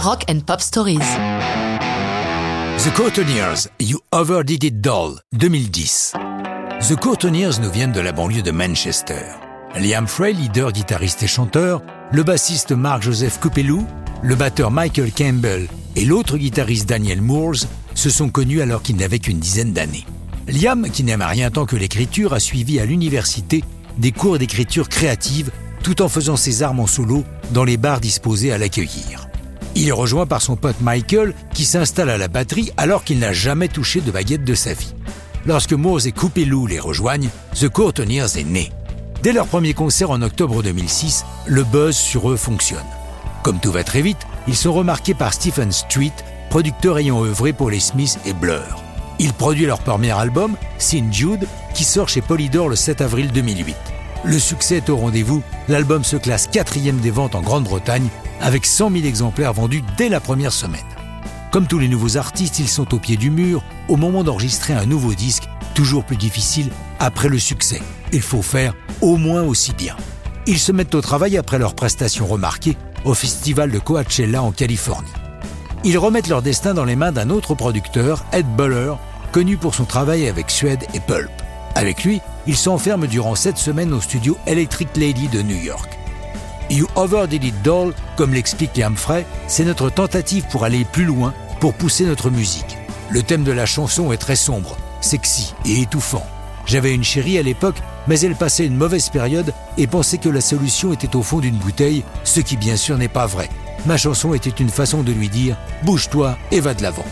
Rock and Pop Stories. The Courteniers, You Overdid It Doll, 2010. The Courteniers nous viennent de la banlieue de Manchester. Liam Frey, leader, guitariste et chanteur, le bassiste Mark-Joseph Coupelou, le batteur Michael Campbell et l'autre guitariste Daniel Moores se sont connus alors qu'ils n'avaient qu'une dizaine d'années. Liam, qui n'aime rien tant que l'écriture, a suivi à l'université des cours d'écriture créative tout en faisant ses armes en solo dans les bars disposés à l'accueillir. Il est rejoint par son pote Michael qui s'installe à la batterie alors qu'il n'a jamais touché de baguette de sa vie. Lorsque Moores et Coupelou les rejoignent, The Courteniers est né. Dès leur premier concert en octobre 2006, le buzz sur eux fonctionne. Comme tout va très vite, ils sont remarqués par Stephen Street, producteur ayant œuvré pour les Smiths et Blur. Il produit leur premier album, Sin Jude, qui sort chez Polydor le 7 avril 2008. Le succès est au rendez-vous, l'album se classe quatrième des ventes en Grande-Bretagne, avec 100 000 exemplaires vendus dès la première semaine. Comme tous les nouveaux artistes, ils sont au pied du mur au moment d'enregistrer un nouveau disque, toujours plus difficile après le succès. Il faut faire au moins aussi bien. Ils se mettent au travail après leur prestation remarquée au festival de Coachella en Californie. Ils remettent leur destin dans les mains d'un autre producteur, Ed Buller, connu pour son travail avec Suede et Pulp. Avec lui, ils s'enferment durant sept semaines au studio Electric Lady de New York. You Overdid It Doll, comme l'explique Liam Frey, c'est notre tentative pour aller plus loin, pour pousser notre musique. Le thème de la chanson est très sombre, sexy et étouffant. J'avais une chérie à l'époque, mais elle passait une mauvaise période et pensait que la solution était au fond d'une bouteille, ce qui bien sûr n'est pas vrai. Ma chanson était une façon de lui dire Bouge-toi et va de l'avant.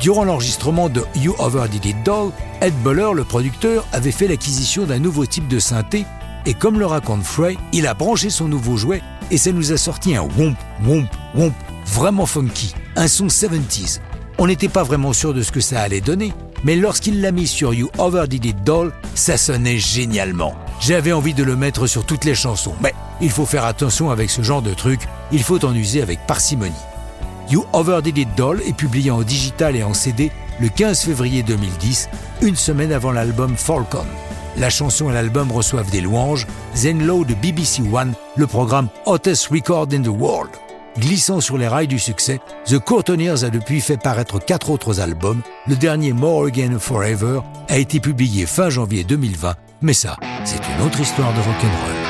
Durant l'enregistrement de You Overdid It Doll, Ed Buller, le producteur, avait fait l'acquisition d'un nouveau type de synthé et comme le raconte Frey, il a branché son nouveau jouet et ça nous a sorti un womp, womp, womp, vraiment funky, un son 70s. On n'était pas vraiment sûr de ce que ça allait donner, mais lorsqu'il l'a mis sur You Overdid It Doll, ça sonnait génialement. J'avais envie de le mettre sur toutes les chansons, mais il faut faire attention avec ce genre de truc, il faut en user avec parcimonie. You Overdid It Doll est publié en digital et en CD le 15 février 2010, une semaine avant l'album Falcon. La chanson et l'album reçoivent des louanges. Zenlow de BBC One, le programme Hottest Record in the World. Glissant sur les rails du succès, The Courteniers a depuis fait paraître quatre autres albums. Le dernier More Again Forever a été publié fin janvier 2020, mais ça, c'est une autre histoire de rock'n'roll.